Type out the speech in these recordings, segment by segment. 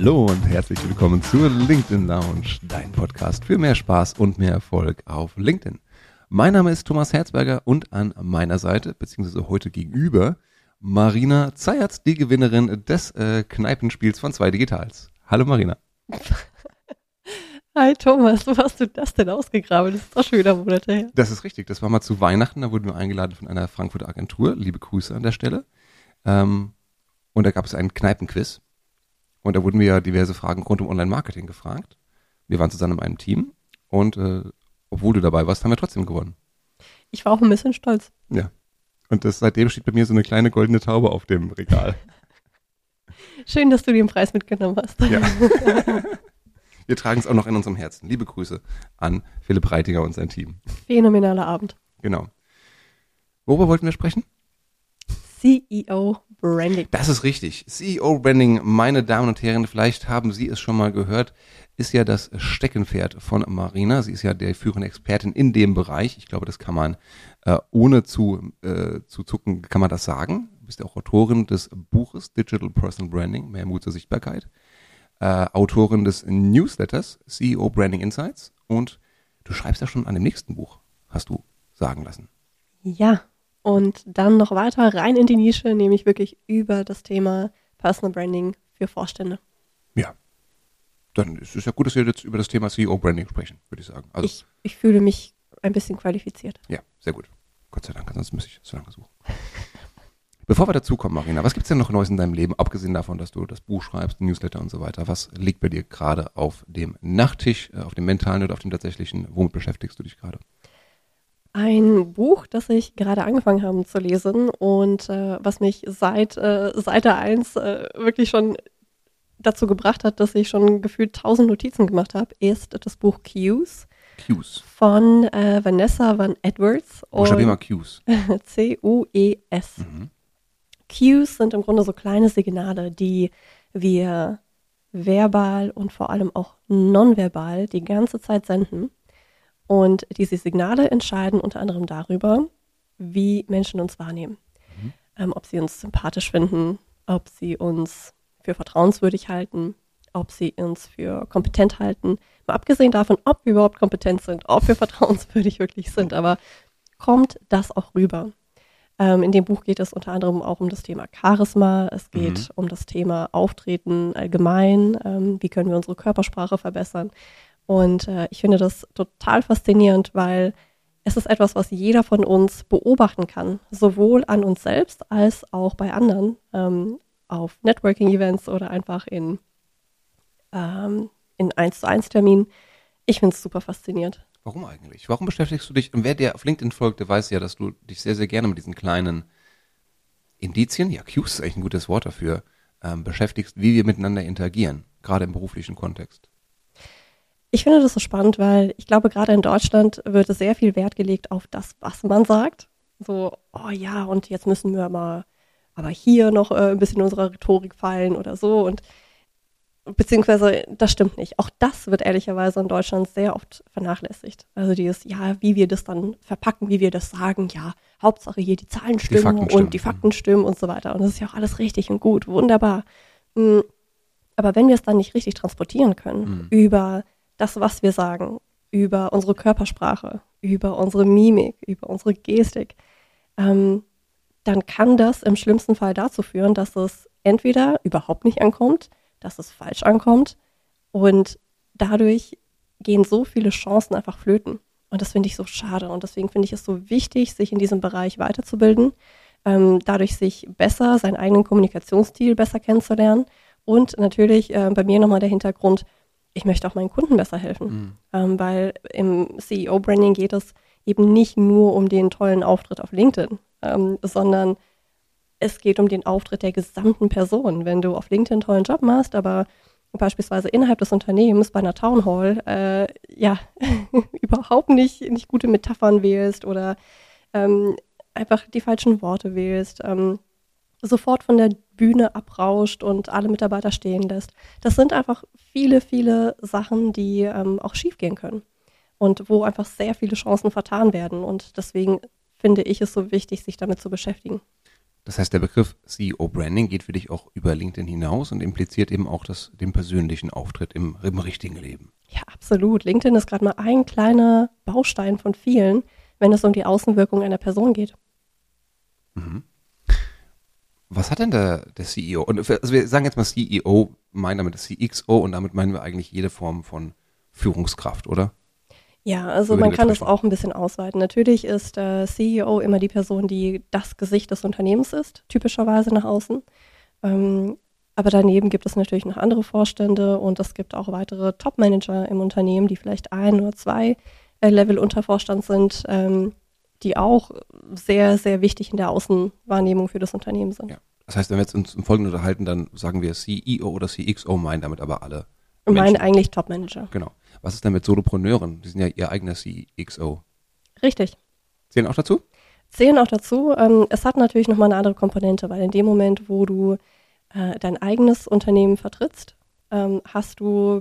Hallo und herzlich willkommen zur LinkedIn Lounge, dein Podcast für mehr Spaß und mehr Erfolg auf LinkedIn. Mein Name ist Thomas Herzberger und an meiner Seite, beziehungsweise heute gegenüber, Marina Zayatz, die Gewinnerin des äh, Kneipenspiels von zwei Digitals. Hallo Marina. Hi Thomas, wo hast du das denn ausgegraben? Das ist doch schon wieder Monate her. Das ist richtig, das war mal zu Weihnachten, da wurden wir eingeladen von einer Frankfurter Agentur. Liebe Grüße an der Stelle. Ähm, und da gab es einen Kneipenquiz. Und da wurden wir ja diverse Fragen rund um Online-Marketing gefragt. Wir waren zusammen in einem Team und äh, obwohl du dabei warst, haben wir trotzdem gewonnen. Ich war auch ein bisschen stolz. Ja. Und das, seitdem steht bei mir so eine kleine goldene Taube auf dem Regal. Schön, dass du den Preis mitgenommen hast. Ja. wir tragen es auch noch in unserem Herzen. Liebe Grüße an Philipp Reitiger und sein Team. Phänomenaler Abend. Genau. Worüber wollten wir sprechen? CEO Branding. Das ist richtig. CEO Branding, meine Damen und Herren, vielleicht haben Sie es schon mal gehört, ist ja das Steckenpferd von Marina. Sie ist ja der führende Expertin in dem Bereich. Ich glaube, das kann man äh, ohne zu, äh, zu zucken, kann man das sagen. Du bist ja auch Autorin des Buches Digital Personal Branding, mehr Mut zur Sichtbarkeit. Äh, Autorin des Newsletters CEO Branding Insights und du schreibst ja schon an dem nächsten Buch, hast du sagen lassen. Ja, und dann noch weiter rein in die Nische, nämlich wirklich über das Thema Personal Branding für Vorstände. Ja. Dann ist es ja gut, dass wir jetzt über das Thema CEO Branding sprechen, würde ich sagen. Also, ich, ich fühle mich ein bisschen qualifiziert. Ja, sehr gut. Gott sei Dank, sonst müsste ich so lange suchen. Bevor wir dazu kommen, Marina, was gibt es denn noch Neues in deinem Leben, abgesehen davon, dass du das Buch schreibst, Newsletter und so weiter? Was liegt bei dir gerade auf dem Nachttisch, äh, auf dem mentalen oder auf dem tatsächlichen? Womit beschäftigst du dich gerade? Ein Buch, das ich gerade angefangen habe zu lesen und äh, was mich seit äh, Seite 1 äh, wirklich schon dazu gebracht hat, dass ich schon gefühlt tausend Notizen gemacht habe, ist das Buch Cues. Cues. Von äh, Vanessa Van Edwards. Buchstabier mal Cues. C-U-E-S. Mhm. Cues sind im Grunde so kleine Signale, die wir verbal und vor allem auch nonverbal die ganze Zeit senden und diese Signale entscheiden unter anderem darüber, wie Menschen uns wahrnehmen. Mhm. Ähm, ob sie uns sympathisch finden, ob sie uns für vertrauenswürdig halten, ob sie uns für kompetent halten. Mal abgesehen davon, ob wir überhaupt kompetent sind, ob wir vertrauenswürdig wirklich sind, aber kommt das auch rüber? Ähm, in dem Buch geht es unter anderem auch um das Thema Charisma, es geht mhm. um das Thema Auftreten allgemein, ähm, wie können wir unsere Körpersprache verbessern. Und äh, ich finde das total faszinierend, weil es ist etwas, was jeder von uns beobachten kann, sowohl an uns selbst als auch bei anderen, ähm, auf Networking-Events oder einfach in, ähm, in 1 zu 1 Terminen. Ich finde es super faszinierend. Warum eigentlich? Warum beschäftigst du dich, und wer dir auf LinkedIn folgt, der weiß ja, dass du dich sehr, sehr gerne mit diesen kleinen Indizien, ja, Cues ist eigentlich ein gutes Wort dafür, ähm, beschäftigst, wie wir miteinander interagieren, gerade im beruflichen Kontext. Ich finde das so spannend, weil ich glaube, gerade in Deutschland wird sehr viel Wert gelegt auf das, was man sagt. So, oh ja, und jetzt müssen wir mal aber hier noch äh, ein bisschen unserer Rhetorik fallen oder so. Und beziehungsweise das stimmt nicht. Auch das wird ehrlicherweise in Deutschland sehr oft vernachlässigt. Also dieses, ja, wie wir das dann verpacken, wie wir das sagen, ja, Hauptsache hier die Zahlen stimmen die und die Fakten stimmen und so weiter. Und das ist ja auch alles richtig und gut, wunderbar. Hm, aber wenn wir es dann nicht richtig transportieren können mhm. über das, was wir sagen, über unsere Körpersprache, über unsere Mimik, über unsere Gestik, ähm, dann kann das im schlimmsten Fall dazu führen, dass es entweder überhaupt nicht ankommt, dass es falsch ankommt und dadurch gehen so viele Chancen einfach flöten. Und das finde ich so schade. Und deswegen finde ich es so wichtig, sich in diesem Bereich weiterzubilden, ähm, dadurch sich besser, seinen eigenen Kommunikationsstil besser kennenzulernen und natürlich äh, bei mir nochmal der Hintergrund, ich möchte auch meinen Kunden besser helfen. Mhm. Ähm, weil im CEO-Branding geht es eben nicht nur um den tollen Auftritt auf LinkedIn, ähm, sondern es geht um den Auftritt der gesamten Person. Wenn du auf LinkedIn einen tollen Job machst, aber beispielsweise innerhalb des Unternehmens bei einer Town Hall äh, ja überhaupt nicht, nicht gute Metaphern wählst oder ähm, einfach die falschen Worte wählst, ähm, sofort von der Bühne abrauscht und alle Mitarbeiter stehen lässt. Das sind einfach viele, viele Sachen, die ähm, auch schiefgehen können und wo einfach sehr viele Chancen vertan werden. Und deswegen finde ich es so wichtig, sich damit zu beschäftigen. Das heißt, der Begriff CEO Branding geht für dich auch über LinkedIn hinaus und impliziert eben auch das, den persönlichen Auftritt im, im richtigen Leben. Ja, absolut. LinkedIn ist gerade mal ein kleiner Baustein von vielen, wenn es um die Außenwirkung einer Person geht. Mhm. Was hat denn der, der CEO? Und also wir sagen jetzt mal CEO, meinen damit das CXO und damit meinen wir eigentlich jede Form von Führungskraft, oder? Ja, also man kann es auch ein bisschen ausweiten. Natürlich ist der CEO immer die Person, die das Gesicht des Unternehmens ist, typischerweise nach außen. Ähm, aber daneben gibt es natürlich noch andere Vorstände und es gibt auch weitere Top-Manager im Unternehmen, die vielleicht ein oder zwei äh, Level unter Vorstand sind, ähm, die auch sehr, sehr wichtig in der Außenwahrnehmung für das Unternehmen sind. Ja. Das heißt, wenn wir jetzt uns im Folgenden unterhalten, dann sagen wir CEO oder CXO, meinen damit aber alle. Meinen eigentlich Top-Manager. Genau. Was ist denn mit Solopreneuren? Die sind ja ihr eigener CXO. Richtig. Zählen auch dazu? Zählen auch dazu. Ähm, es hat natürlich nochmal eine andere Komponente, weil in dem Moment, wo du äh, dein eigenes Unternehmen vertrittst, ähm, hast du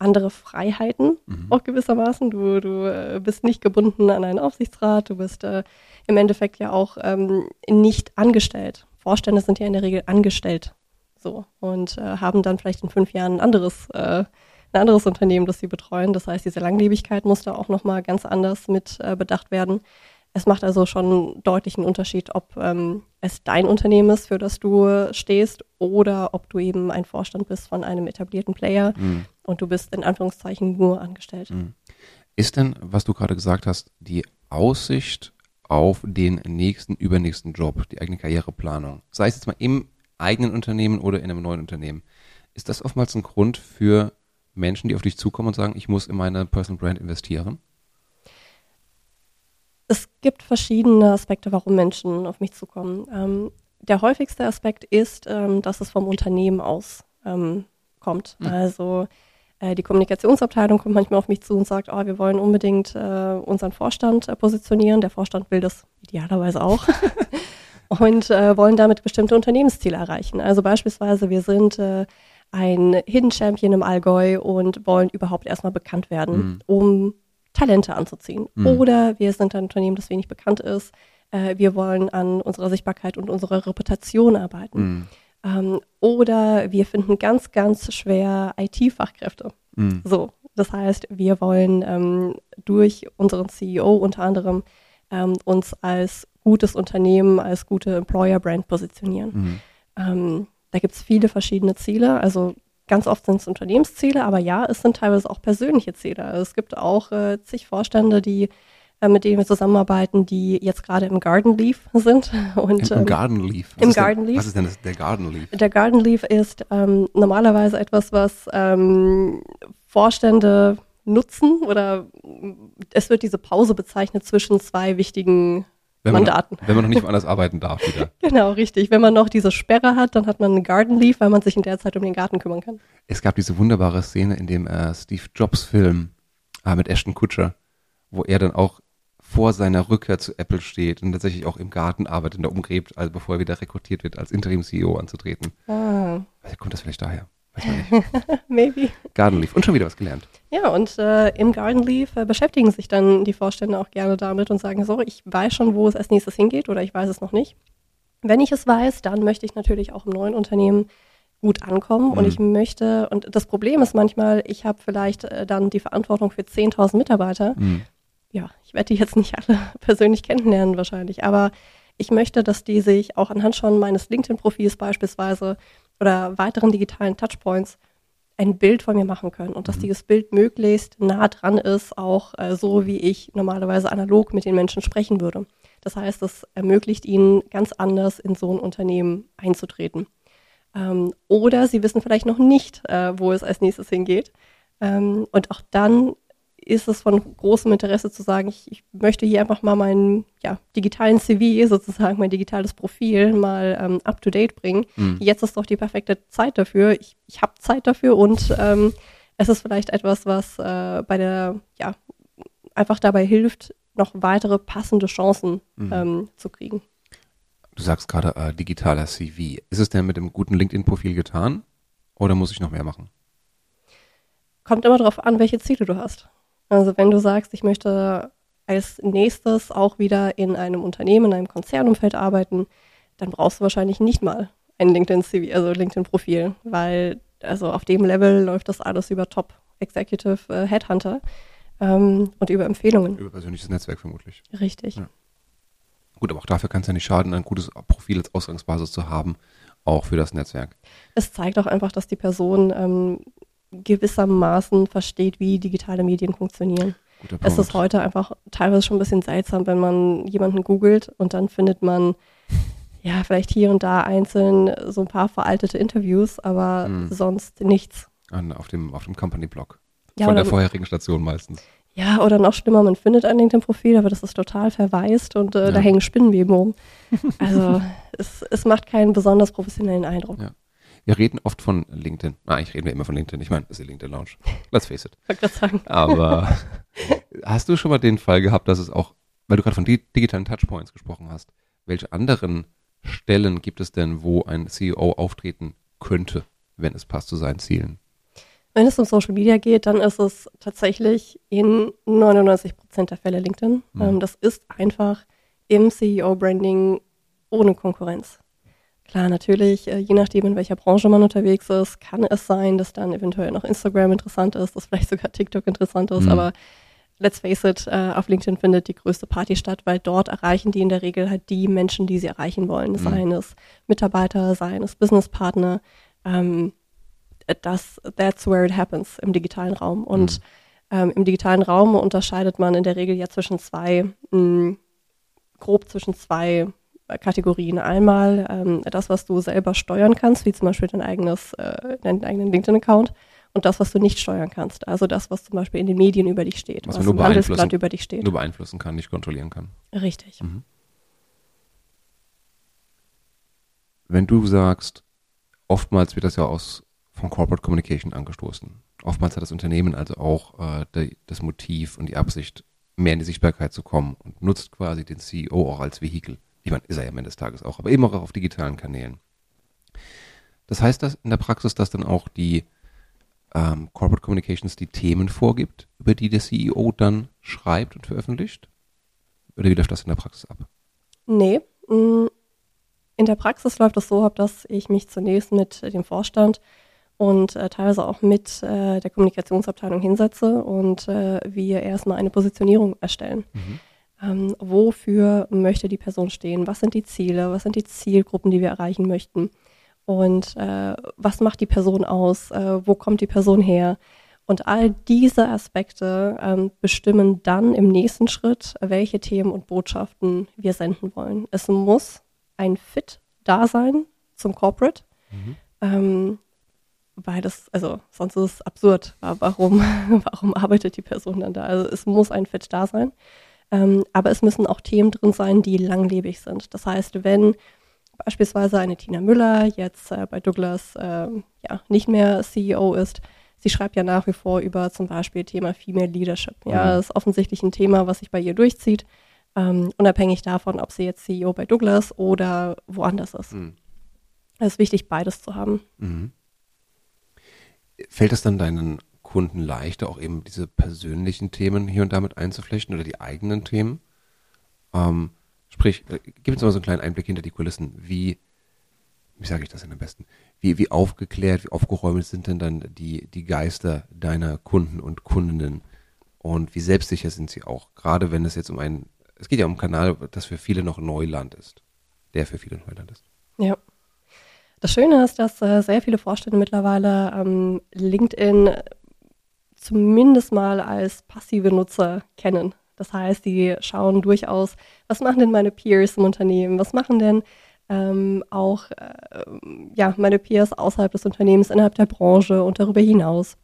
andere Freiheiten, mhm. auch gewissermaßen. Du, du äh, bist nicht gebunden an einen Aufsichtsrat, du bist äh, im Endeffekt ja auch ähm, nicht angestellt. Vorstände sind ja in der Regel angestellt. So. Und äh, haben dann vielleicht in fünf Jahren ein anderes äh, ein anderes Unternehmen, das sie betreuen. Das heißt, diese Langlebigkeit muss da auch nochmal ganz anders mit äh, bedacht werden. Es macht also schon deutlich einen Unterschied, ob ähm, es dein Unternehmen ist, für das du stehst, oder ob du eben ein Vorstand bist von einem etablierten Player mhm. und du bist in Anführungszeichen nur angestellt. Mhm. Ist denn, was du gerade gesagt hast, die Aussicht auf den nächsten, übernächsten Job, die eigene Karriereplanung, sei es jetzt mal im eigenen Unternehmen oder in einem neuen Unternehmen, ist das oftmals ein Grund für Menschen, die auf dich zukommen und sagen, ich muss in meine Personal Brand investieren? Es gibt verschiedene Aspekte, warum Menschen auf mich zukommen. Ähm, der häufigste Aspekt ist, ähm, dass es vom Unternehmen aus ähm, kommt. Mhm. Also äh, die Kommunikationsabteilung kommt manchmal auf mich zu und sagt, oh, wir wollen unbedingt äh, unseren Vorstand äh, positionieren. Der Vorstand will das idealerweise auch. und äh, wollen damit bestimmte Unternehmensziele erreichen. Also beispielsweise, wir sind äh, ein Hidden Champion im Allgäu und wollen überhaupt erstmal bekannt werden, mhm. um Talente anzuziehen. Mhm. Oder wir sind ein Unternehmen, das wenig bekannt ist. Äh, wir wollen an unserer Sichtbarkeit und unserer Reputation arbeiten. Mhm. Ähm, oder wir finden ganz, ganz schwer IT-Fachkräfte. Mhm. So, das heißt, wir wollen ähm, durch unseren CEO unter anderem ähm, uns als gutes Unternehmen, als gute Employer-Brand positionieren. Mhm. Ähm, da gibt es viele verschiedene Ziele. Also ganz oft sind es Unternehmensziele, aber ja, es sind teilweise auch persönliche Ziele. Also es gibt auch äh, zig Vorstände, die äh, mit denen wir zusammenarbeiten, die jetzt gerade im Garden Leaf sind. Und, Im, ähm, Garden Leaf? Was Im Garden denn, Leaf. Was ist denn das, der Garden Leaf? Der Garden Leaf ist ähm, normalerweise etwas, was ähm, Vorstände nutzen oder es wird diese Pause bezeichnet zwischen zwei wichtigen wenn Mandaten. Man, wenn man noch nicht anders arbeiten darf wieder. Genau, richtig. Wenn man noch diese Sperre hat, dann hat man einen Garden Leaf, weil man sich in der Zeit um den Garten kümmern kann. Es gab diese wunderbare Szene in dem äh, Steve Jobs Film äh, mit Ashton Kutcher, wo er dann auch vor seiner Rückkehr zu Apple steht und tatsächlich auch im Garten arbeitet und da umgräbt, also bevor er wieder rekrutiert wird, als Interim-CEO anzutreten. Ah. Kommt das vielleicht daher? Weiß man nicht. Maybe. Garden Leaf. Und schon wieder was gelernt. Ja, und äh, im Garden Leaf äh, beschäftigen sich dann die Vorstände auch gerne damit und sagen so, ich weiß schon, wo es als nächstes hingeht oder ich weiß es noch nicht. Wenn ich es weiß, dann möchte ich natürlich auch im neuen Unternehmen gut ankommen mhm. und ich möchte, und das Problem ist manchmal, ich habe vielleicht äh, dann die Verantwortung für 10.000 Mitarbeiter. Mhm. Ja, ich werde die jetzt nicht alle persönlich kennenlernen wahrscheinlich, aber ich möchte, dass die sich auch anhand schon meines LinkedIn-Profils beispielsweise oder weiteren digitalen Touchpoints ein Bild von mir machen können und dass mhm. dieses Bild möglichst nah dran ist, auch äh, so wie ich normalerweise analog mit den Menschen sprechen würde. Das heißt, es ermöglicht ihnen ganz anders in so ein Unternehmen einzutreten. Ähm, oder sie wissen vielleicht noch nicht, äh, wo es als nächstes hingeht. Ähm, und auch dann ist es von großem Interesse zu sagen, ich, ich möchte hier einfach mal meinen ja, digitalen CV, sozusagen mein digitales Profil mal ähm, up-to-date bringen. Mhm. Jetzt ist doch die perfekte Zeit dafür. Ich, ich habe Zeit dafür und ähm, es ist vielleicht etwas, was äh, bei der, ja, einfach dabei hilft, noch weitere passende Chancen mhm. ähm, zu kriegen. Du sagst gerade äh, digitaler CV. Ist es denn mit dem guten LinkedIn-Profil getan oder muss ich noch mehr machen? Kommt immer darauf an, welche Ziele du hast. Also wenn du sagst, ich möchte als nächstes auch wieder in einem Unternehmen, in einem Konzernumfeld arbeiten, dann brauchst du wahrscheinlich nicht mal ein LinkedIn-CV, also LinkedIn-Profil, weil also auf dem Level läuft das alles über Top Executive äh, Headhunter ähm, und über Empfehlungen. Über persönliches Netzwerk vermutlich. Richtig. Ja. Gut, aber auch dafür kann es ja nicht schaden, ein gutes Profil als Ausgangsbasis zu haben, auch für das Netzwerk. Es zeigt auch einfach, dass die Person ähm, gewissermaßen versteht, wie digitale Medien funktionieren. Es ist heute einfach teilweise schon ein bisschen seltsam, wenn man jemanden googelt und dann findet man ja vielleicht hier und da einzeln so ein paar veraltete Interviews, aber hm. sonst nichts. An, auf dem, auf dem Company-Blog. Ja, Von der vorherigen Station meistens. Ja, oder noch schlimmer, man findet ein LinkedIn-Profil, aber das ist total verwaist und äh, ja. da hängen Spinnenweben rum. Also es, es macht keinen besonders professionellen Eindruck. Ja. Wir reden oft von LinkedIn. Ah, ich rede mir immer von LinkedIn. Ich meine, das ist die LinkedIn Lounge. Let's face it. Ich gerade sagen. Aber hast du schon mal den Fall gehabt, dass es auch, weil du gerade von digitalen Touchpoints gesprochen hast, welche anderen Stellen gibt es denn, wo ein CEO auftreten könnte, wenn es passt zu seinen Zielen? Wenn es um Social Media geht, dann ist es tatsächlich in 99 Prozent der Fälle LinkedIn. Mhm. das ist einfach im CEO-Branding ohne Konkurrenz. Klar, natürlich, äh, je nachdem, in welcher Branche man unterwegs ist, kann es sein, dass dann eventuell noch Instagram interessant ist, dass vielleicht sogar TikTok interessant ist, mhm. aber let's face it, äh, auf LinkedIn findet die größte Party statt, weil dort erreichen die in der Regel halt die Menschen, die sie erreichen wollen. Mhm. Seien es Mitarbeiter, seien es Businesspartner. Ähm, das, that's where it happens im digitalen Raum. Und mhm. ähm, im digitalen Raum unterscheidet man in der Regel ja zwischen zwei, mh, grob zwischen zwei Kategorien. Einmal ähm, das, was du selber steuern kannst, wie zum Beispiel dein eigenes, äh, deinen eigenen LinkedIn-Account und das, was du nicht steuern kannst. Also das, was zum Beispiel in den Medien über dich steht, was, was im Handelsblatt über dich steht. Nur beeinflussen kann, nicht kontrollieren kann. Richtig. Mhm. Wenn du sagst, oftmals wird das ja aus von Corporate Communication angestoßen. Oftmals hat das Unternehmen also auch äh, die, das Motiv und die Absicht, mehr in die Sichtbarkeit zu kommen und nutzt quasi den CEO auch als Vehikel. Ich meine, ist er ja am Ende des Tages auch, aber eben auch auf digitalen Kanälen. Das heißt das in der Praxis, dass dann auch die ähm, Corporate Communications die Themen vorgibt, über die der CEO dann schreibt und veröffentlicht? Oder wie läuft das in der Praxis ab? Nee. Mm, in der Praxis läuft es so ab, dass ich mich zunächst mit dem Vorstand und äh, teilweise auch mit äh, der Kommunikationsabteilung hinsetze und äh, wir erstmal eine Positionierung erstellen. Mhm ähm, wofür möchte die Person stehen, was sind die Ziele, was sind die Zielgruppen, die wir erreichen möchten und äh, was macht die Person aus, äh, wo kommt die Person her. Und all diese Aspekte ähm, bestimmen dann im nächsten Schritt, welche Themen und Botschaften wir senden wollen. Es muss ein Fit da sein zum Corporate. Mhm. Ähm, weil das, also sonst ist es absurd. Warum, warum arbeitet die Person dann da? Also es muss ein Fit da sein. Ähm, aber es müssen auch Themen drin sein, die langlebig sind. Das heißt, wenn beispielsweise eine Tina Müller jetzt äh, bei Douglas äh, ja, nicht mehr CEO ist, sie schreibt ja nach wie vor über zum Beispiel Thema Female Leadership. Ja, mhm. das ist offensichtlich ein Thema, was sich bei ihr durchzieht, ähm, unabhängig davon, ob sie jetzt CEO bei Douglas oder woanders ist. Mhm. Es ist wichtig, beides zu haben. Mhm. Fällt es dann deinen Kunden leichter, auch eben diese persönlichen Themen hier und damit einzuflechten oder die eigenen Themen. Ähm, sprich, äh, gib uns mal so einen kleinen Einblick hinter die Kulissen. Wie, wie sage ich das denn am besten? Wie, wie aufgeklärt, wie aufgeräumt sind denn dann die, die Geister deiner Kunden und Kundinnen? Und wie selbstsicher sind sie auch? Gerade wenn es jetzt um einen, es geht ja um einen Kanal, das für viele noch Neuland ist. Der für viele Neuland ist. Ja. Das Schöne ist, dass äh, sehr viele Vorstände mittlerweile ähm, LinkedIn zumindest mal als passive Nutzer kennen. Das heißt, die schauen durchaus, was machen denn meine Peers im Unternehmen, was machen denn ähm, auch äh, ja, meine Peers außerhalb des Unternehmens, innerhalb der Branche und darüber hinaus.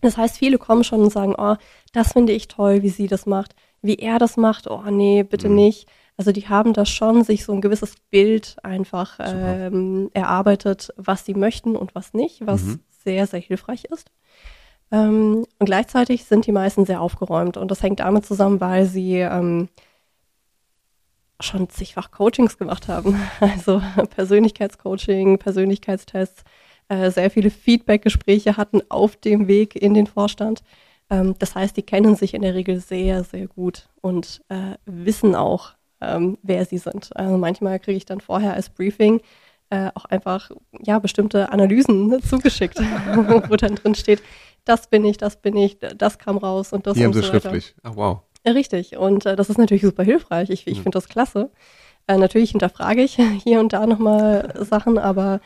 Das heißt, viele kommen schon und sagen, oh, das finde ich toll, wie sie das macht, wie er das macht, oh nee, bitte mhm. nicht. Also die haben da schon sich so ein gewisses Bild einfach ähm, erarbeitet, was sie möchten und was nicht, was mhm. sehr, sehr hilfreich ist. Ähm, und gleichzeitig sind die meisten sehr aufgeräumt. Und das hängt damit zusammen, weil sie ähm, schon zigfach Coachings gemacht haben. Also Persönlichkeitscoaching, Persönlichkeitstests, äh, sehr viele Feedback-Gespräche hatten auf dem Weg in den Vorstand. Ähm, das heißt, die kennen sich in der Regel sehr, sehr gut und äh, wissen auch, ähm, wer sie sind. Also manchmal kriege ich dann vorher als Briefing äh, auch einfach ja bestimmte Analysen ne, zugeschickt, wo dann drin steht, das bin ich, das bin ich, das kam raus und das Hier und haben sie so weiter. schriftlich. Ach wow. Richtig. Und äh, das ist natürlich super hilfreich. Ich, ich Mhm. finde das klasse. Äh, natürlich hinterfrage ich hier und da nochmal Sachen, aber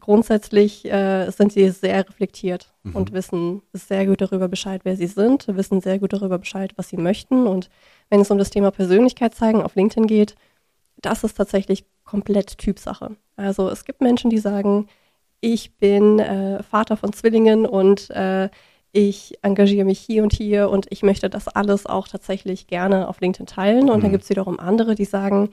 grundsätzlich äh, sind sie sehr reflektiert Mhm. und wissen sehr gut darüber Bescheid, wer sie sind, wissen sehr gut darüber Bescheid, was sie möchten. Und wenn es um das Thema Persönlichkeit zeigen auf LinkedIn geht, das ist tatsächlich komplett Typsache. Also es gibt Menschen, die sagen, ich bin äh, Vater von Zwillingen und äh, ich engagiere mich hier und hier und ich möchte das alles auch tatsächlich gerne auf LinkedIn teilen. Und dann Mhm. gibt es wiederum andere, die sagen,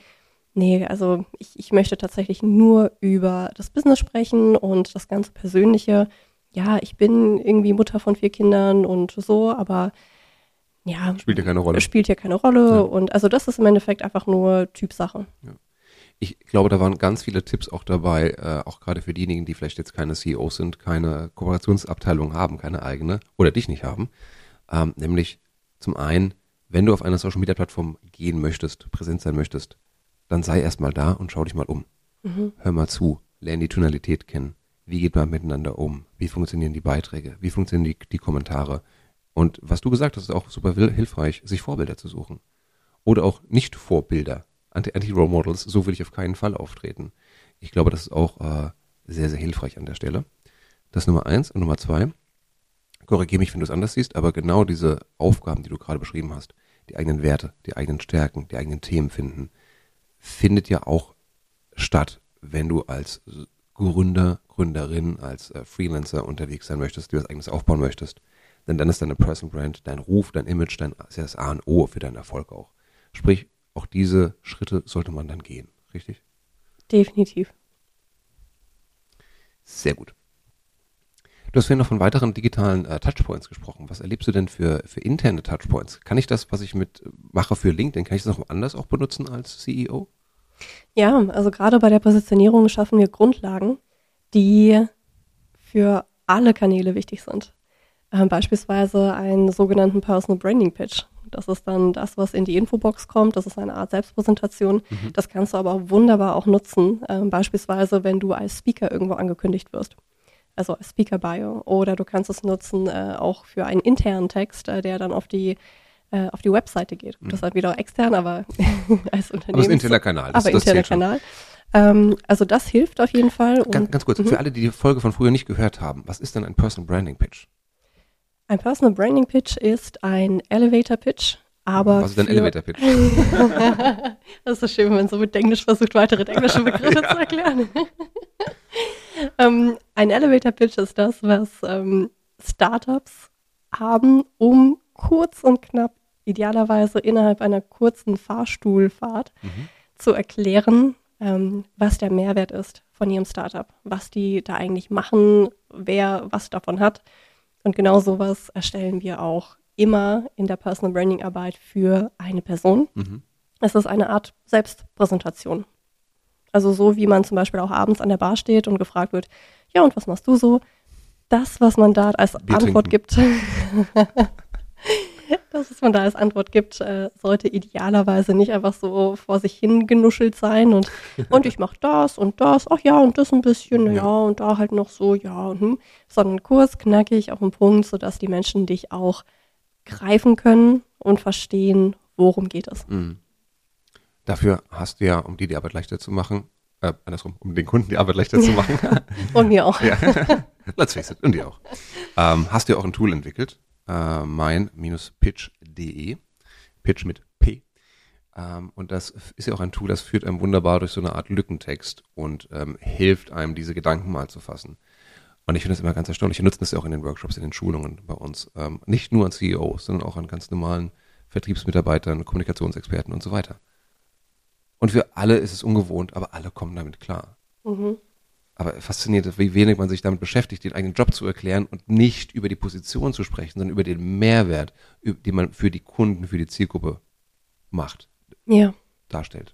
nee, also ich, ich möchte tatsächlich nur über das Business sprechen und das ganze Persönliche. Ja, ich bin irgendwie Mutter von vier Kindern und so, aber ja, Spielt ja keine Rolle. spielt hier keine Rolle. Ja. Und also das ist im Endeffekt einfach nur Typsache. Ich glaube, da waren ganz viele Tipps auch dabei, äh, auch gerade für diejenigen, die vielleicht jetzt keine CEOs sind, keine Kooperationsabteilung haben, keine eigene oder dich nicht haben. Ähm, nämlich zum einen, wenn du auf eine Social Media Plattform gehen möchtest, präsent sein möchtest, dann sei erstmal da und schau dich mal um. Hör mal zu, lerne die Tonalität kennen. Wie geht man miteinander um? Wie funktionieren die Beiträge? Wie funktionieren die, die Kommentare? Und was du gesagt hast, ist auch super hilfreich, sich Vorbilder zu suchen. Oder auch nicht Vorbilder, Anti- Anti-Role Models, so will ich auf keinen Fall auftreten. Ich glaube, das ist auch äh, sehr, sehr hilfreich an der Stelle. Das ist Nummer eins. Und Nummer zwei, korrigiere mich, wenn du es anders siehst, aber genau diese Aufgaben, die du gerade beschrieben hast, die eigenen Werte, die eigenen Stärken, die eigenen Themen finden, findet ja auch statt, wenn du als Gründer, Gründerin, als äh, Freelancer unterwegs sein möchtest, dir was eigenes aufbauen möchtest. Denn dann ist deine Personal Brand, dein Ruf, dein Image, dein das A und O für deinen Erfolg auch. Sprich, auch diese Schritte sollte man dann gehen, richtig? Definitiv. Sehr gut. Du hast vorhin noch von weiteren digitalen äh, Touchpoints gesprochen. Was erlebst du denn für, für interne Touchpoints? Kann ich das, was ich mit äh, mache für LinkedIn, kann ich das noch anders auch benutzen als CEO? Ja, also gerade bei der Positionierung schaffen wir Grundlagen, die für alle Kanäle wichtig sind. Ähm, beispielsweise einen sogenannten Personal Branding Pitch. Das ist dann das, was in die Infobox kommt. Das ist eine Art Selbstpräsentation. Das kannst du aber auch wunderbar auch nutzen. Ähm, beispielsweise, wenn du als Speaker irgendwo angekündigt wirst. Also als Speaker Bio. Oder du kannst es nutzen äh, auch für einen internen Text, äh, der dann auf die äh, auf die Webseite geht. Das ist halt wieder extern, aber als Unternehmen. Aber ist ein interner Kanal. Das, aber das interner. Kanal. Ähm, also das hilft auf jeden Fall. Ganz, ganz kurz, für alle, die die Folge von früher nicht gehört haben, was ist denn ein Personal Branding Pitch? Ein Personal Branding Pitch ist ein Elevator Pitch, aber Was ist ein für- Elevator Pitch? das ist so schön, wenn man so mit Englisch versucht, weitere englische Begriffe zu erklären. ähm, ein Elevator Pitch ist das, was ähm, Startups haben, um kurz und knapp, idealerweise innerhalb einer kurzen Fahrstuhlfahrt, zu erklären, ähm, was der Mehrwert ist von ihrem Startup, was die da eigentlich machen, wer was davon hat. Und genau sowas erstellen wir auch immer in der Personal Branding Arbeit für eine Person. Mhm. Es ist eine Art Selbstpräsentation. Also so wie man zum Beispiel auch abends an der Bar steht und gefragt wird, ja, und was machst du so? Das, was man da als Bier Antwort gibt, das, was man da als Antwort gibt, äh, sollte idealerweise nicht einfach so vor sich hin genuschelt sein und, und ich mache das und das, ach ja, und das ein bisschen, na ja, Ja. und da halt noch so, ja, und hm, sondern kurz, knackig, auf den Punkt, sodass die Menschen dich auch greifen können und verstehen, worum geht es. Mhm. Dafür hast du ja, um dir die Arbeit leichter zu machen, äh, andersrum, um den Kunden die Arbeit leichter zu machen, Und mir auch. ja, let's face it, und dir auch, ähm, hast du ja auch ein Tool entwickelt, äh, mein-pitch.de, Pitch mit P. Ähm, und das ist ja auch ein Tool, das führt einem wunderbar durch so eine Art Lückentext und ähm, hilft einem, diese Gedanken mal zu fassen. Und ich finde das immer ganz erstaunlich. Wir nutzen das ja auch in den Workshops, in den Schulungen bei uns. Ähm, nicht nur an CEOs, sondern auch an ganz normalen Vertriebsmitarbeitern, Kommunikationsexperten und so weiter. Und für alle ist es ungewohnt, aber alle kommen damit klar. Mhm. Aber faszinierend, wie wenig man sich damit beschäftigt, den eigenen Job zu erklären und nicht über die Position zu sprechen, sondern über den Mehrwert, den man für die Kunden, für die Zielgruppe macht, Ja. darstellt.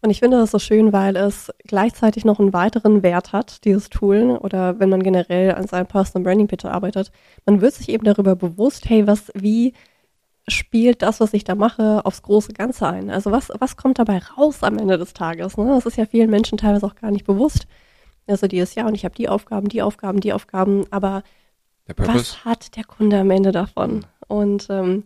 Und ich finde das so schön, weil es gleichzeitig noch einen weiteren Wert hat, dieses Tool, oder wenn man generell an seinem Personal Branding Pitch arbeitet. Man wird sich eben darüber bewusst, hey, was, wie spielt das, was ich da mache, aufs große Ganze ein? Also was, was kommt dabei raus am Ende des Tages? Ne? Das ist ja vielen Menschen teilweise auch gar nicht bewusst. Also dieses Jahr und ich habe die Aufgaben, die Aufgaben, die Aufgaben, aber was hat der Kunde am Ende davon? Und ähm,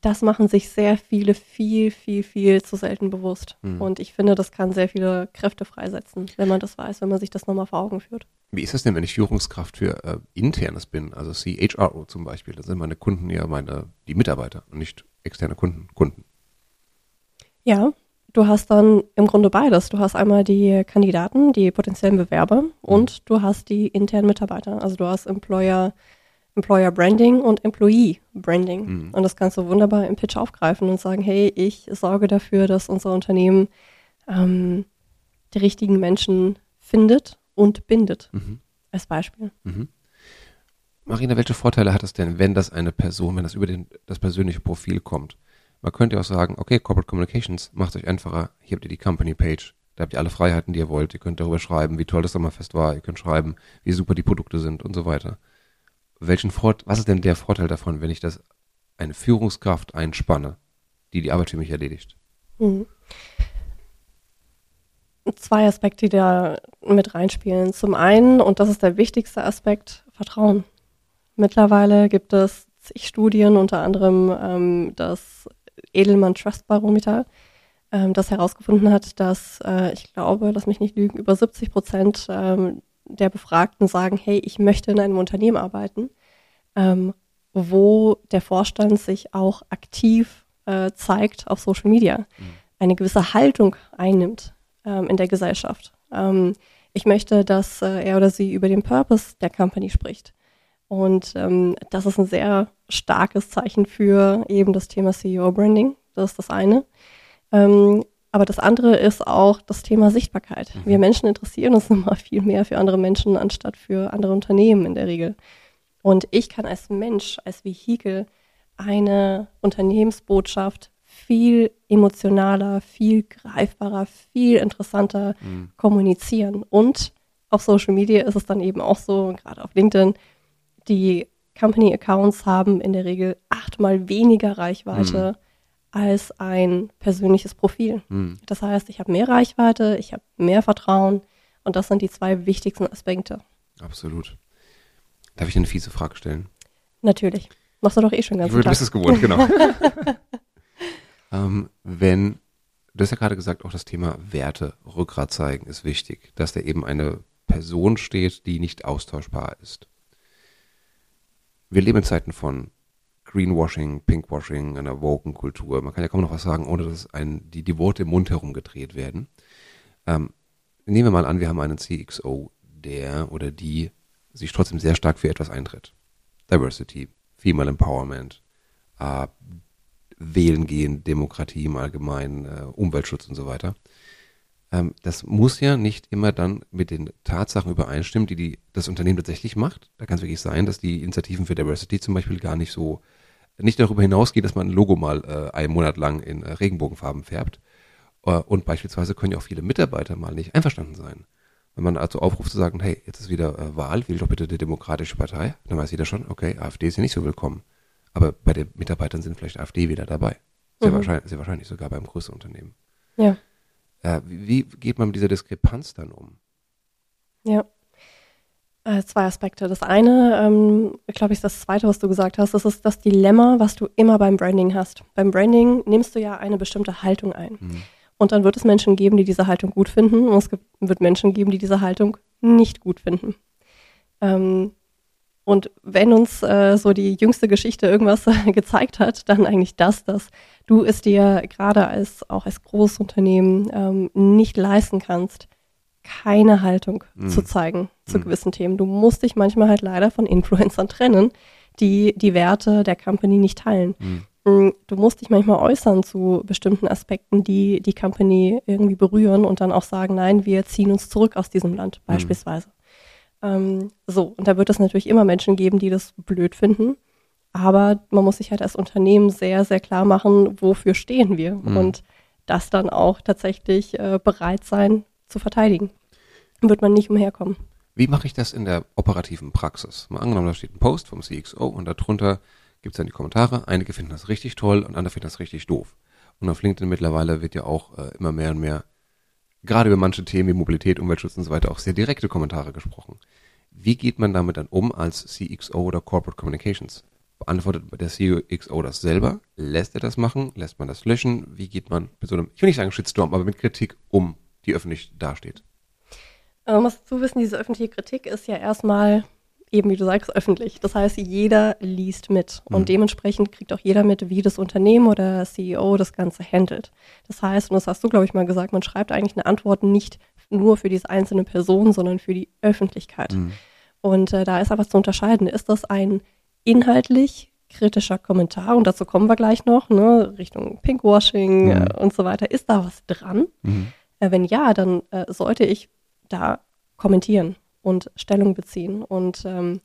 das machen sich sehr viele viel, viel, viel zu selten bewusst. Mhm. Und ich finde, das kann sehr viele Kräfte freisetzen, wenn man das weiß, wenn man sich das nochmal vor Augen führt. Wie ist das denn, wenn ich Führungskraft für äh, Internes bin, also CHRO zum Beispiel? Da sind meine Kunden ja meine, die Mitarbeiter und nicht externe Kunden, Kunden. Ja, du hast dann im Grunde beides. Du hast einmal die Kandidaten, die potenziellen Bewerber mhm. und du hast die internen Mitarbeiter. Also du hast Employer Employer Branding und Employee Branding. Mhm. Und das kannst du wunderbar im Pitch aufgreifen und sagen, hey, ich sorge dafür, dass unser Unternehmen ähm, die richtigen Menschen findet und bindet. Mhm. Als Beispiel. Mhm. Marina, welche Vorteile hat es denn, wenn das eine Person, wenn das über den, das persönliche Profil kommt? Man könnte auch sagen, okay, Corporate Communications macht euch einfacher. Hier habt ihr die Company Page. Da habt ihr alle Freiheiten, die ihr wollt. Ihr könnt darüber schreiben, wie toll das Sommerfest war. Ihr könnt schreiben, wie super die Produkte sind und so weiter welchen Fort was ist denn der Vorteil davon, wenn ich das eine Führungskraft einspanne, die die Arbeit für mich erledigt? Mhm. Zwei Aspekte, die da mit reinspielen. Zum einen, und das ist der wichtigste Aspekt, Vertrauen. Mittlerweile gibt es zig Studien, unter anderem ähm, das Edelmann Trust Barometer, ähm, das herausgefunden hat, dass äh, ich glaube, lass mich nicht lügen, über 70 Prozent ähm, der Befragten sagen, hey, ich möchte in einem Unternehmen arbeiten, ähm, wo der Vorstand sich auch aktiv äh, zeigt auf Social Media, mhm. eine gewisse Haltung einnimmt ähm, in der Gesellschaft. Ähm, ich möchte, dass äh, er oder sie über den Purpose der Company spricht. Und ähm, das ist ein sehr starkes Zeichen für eben das Thema CEO-Branding. Das ist das eine. Ähm, aber das andere ist auch das Thema Sichtbarkeit. Mhm. Wir Menschen interessieren uns immer viel mehr für andere Menschen anstatt für andere Unternehmen in der Regel. Und ich kann als Mensch, als Vehikel eine Unternehmensbotschaft viel emotionaler, viel greifbarer, viel interessanter mhm. kommunizieren. Und auf Social Media ist es dann eben auch so, gerade auf LinkedIn, die Company Accounts haben in der Regel achtmal weniger Reichweite. Mhm als ein persönliches Profil. Hm. Das heißt, ich habe mehr Reichweite, ich habe mehr Vertrauen und das sind die zwei wichtigsten Aspekte. Absolut. Darf ich eine fiese Frage stellen? Natürlich. Machst du doch eh schon ganz gut. Du bist es gewohnt, genau. ähm, wenn, du hast ja gerade gesagt, auch das Thema Werte, Rückgrat zeigen ist wichtig, dass da eben eine Person steht, die nicht austauschbar ist. Wir leben in Zeiten von Greenwashing, Pinkwashing, einer Woken-Kultur. Man kann ja kaum noch was sagen, ohne dass ein, die, die Worte im Mund herum gedreht werden. Ähm, nehmen wir mal an, wir haben einen CXO, der oder die sich trotzdem sehr stark für etwas eintritt. Diversity, Female Empowerment, äh, Wählen gehen, Demokratie im Allgemeinen, äh, Umweltschutz und so weiter. Ähm, das muss ja nicht immer dann mit den Tatsachen übereinstimmen, die, die das Unternehmen tatsächlich macht. Da kann es wirklich sein, dass die Initiativen für Diversity zum Beispiel gar nicht so nicht darüber hinausgeht, dass man ein Logo mal äh, einen Monat lang in äh, Regenbogenfarben färbt. Äh, und beispielsweise können ja auch viele Mitarbeiter mal nicht einverstanden sein. Wenn man also aufruft zu sagen, hey, jetzt ist wieder äh, Wahl, wähl doch bitte die Demokratische Partei, dann weiß jeder schon, okay, AfD ist ja nicht so willkommen. Aber bei den Mitarbeitern sind vielleicht AfD wieder dabei. Sehr, mhm. wahrscheinlich, sehr wahrscheinlich sogar beim größeren Unternehmen. Ja. Wie, wie geht man mit dieser Diskrepanz dann um? Ja. Äh, zwei Aspekte. Das eine, ähm, glaube ich, ist das zweite, was du gesagt hast, das ist das Dilemma, was du immer beim Branding hast. Beim Branding nimmst du ja eine bestimmte Haltung ein. Mhm. Und dann wird es Menschen geben, die diese Haltung gut finden und es wird Menschen geben, die diese Haltung nicht gut finden. Ähm, und wenn uns äh, so die jüngste Geschichte irgendwas gezeigt hat, dann eigentlich das, dass du es dir gerade als auch als Großunternehmen ähm, nicht leisten kannst, keine Haltung mhm. zu zeigen zu mhm. gewissen Themen. Du musst dich manchmal halt leider von Influencern trennen, die die Werte der Company nicht teilen. Mhm. Mm, du musst dich manchmal äußern zu bestimmten Aspekten, die die Company irgendwie berühren und dann auch sagen, nein, wir ziehen uns zurück aus diesem Land mhm. beispielsweise. Ähm, so, und da wird es natürlich immer Menschen geben, die das blöd finden. Aber man muss sich halt als Unternehmen sehr, sehr klar machen, wofür stehen wir mhm. und das dann auch tatsächlich äh, bereit sein, zu verteidigen. Wird man nicht umherkommen. Wie mache ich das in der operativen Praxis? Mal angenommen, da steht ein Post vom CXO und darunter gibt es dann die Kommentare. Einige finden das richtig toll und andere finden das richtig doof. Und auf LinkedIn mittlerweile wird ja auch äh, immer mehr und mehr, gerade über manche Themen wie Mobilität, Umweltschutz und so weiter, auch sehr direkte Kommentare gesprochen. Wie geht man damit dann um als CXO oder Corporate Communications? Beantwortet der CXO das selber? Lässt er das machen? Lässt man das löschen? Wie geht man mit so einem, ich will nicht sagen Shitstorm, aber mit Kritik um, die öffentlich dasteht? Man ähm, muss dazu wissen, diese öffentliche Kritik ist ja erstmal eben, wie du sagst, öffentlich. Das heißt, jeder liest mit und mhm. dementsprechend kriegt auch jeder mit, wie das Unternehmen oder CEO das Ganze handelt. Das heißt, und das hast du, glaube ich, mal gesagt, man schreibt eigentlich eine Antwort nicht nur für diese einzelne Person, sondern für die Öffentlichkeit. Mhm. Und äh, da ist aber zu unterscheiden, ist das ein inhaltlich kritischer Kommentar, und dazu kommen wir gleich noch, ne, Richtung Pinkwashing mhm. äh, und so weiter, ist da was dran? Mhm. Äh, wenn ja, dann äh, sollte ich da kommentieren und Stellung beziehen und ähm,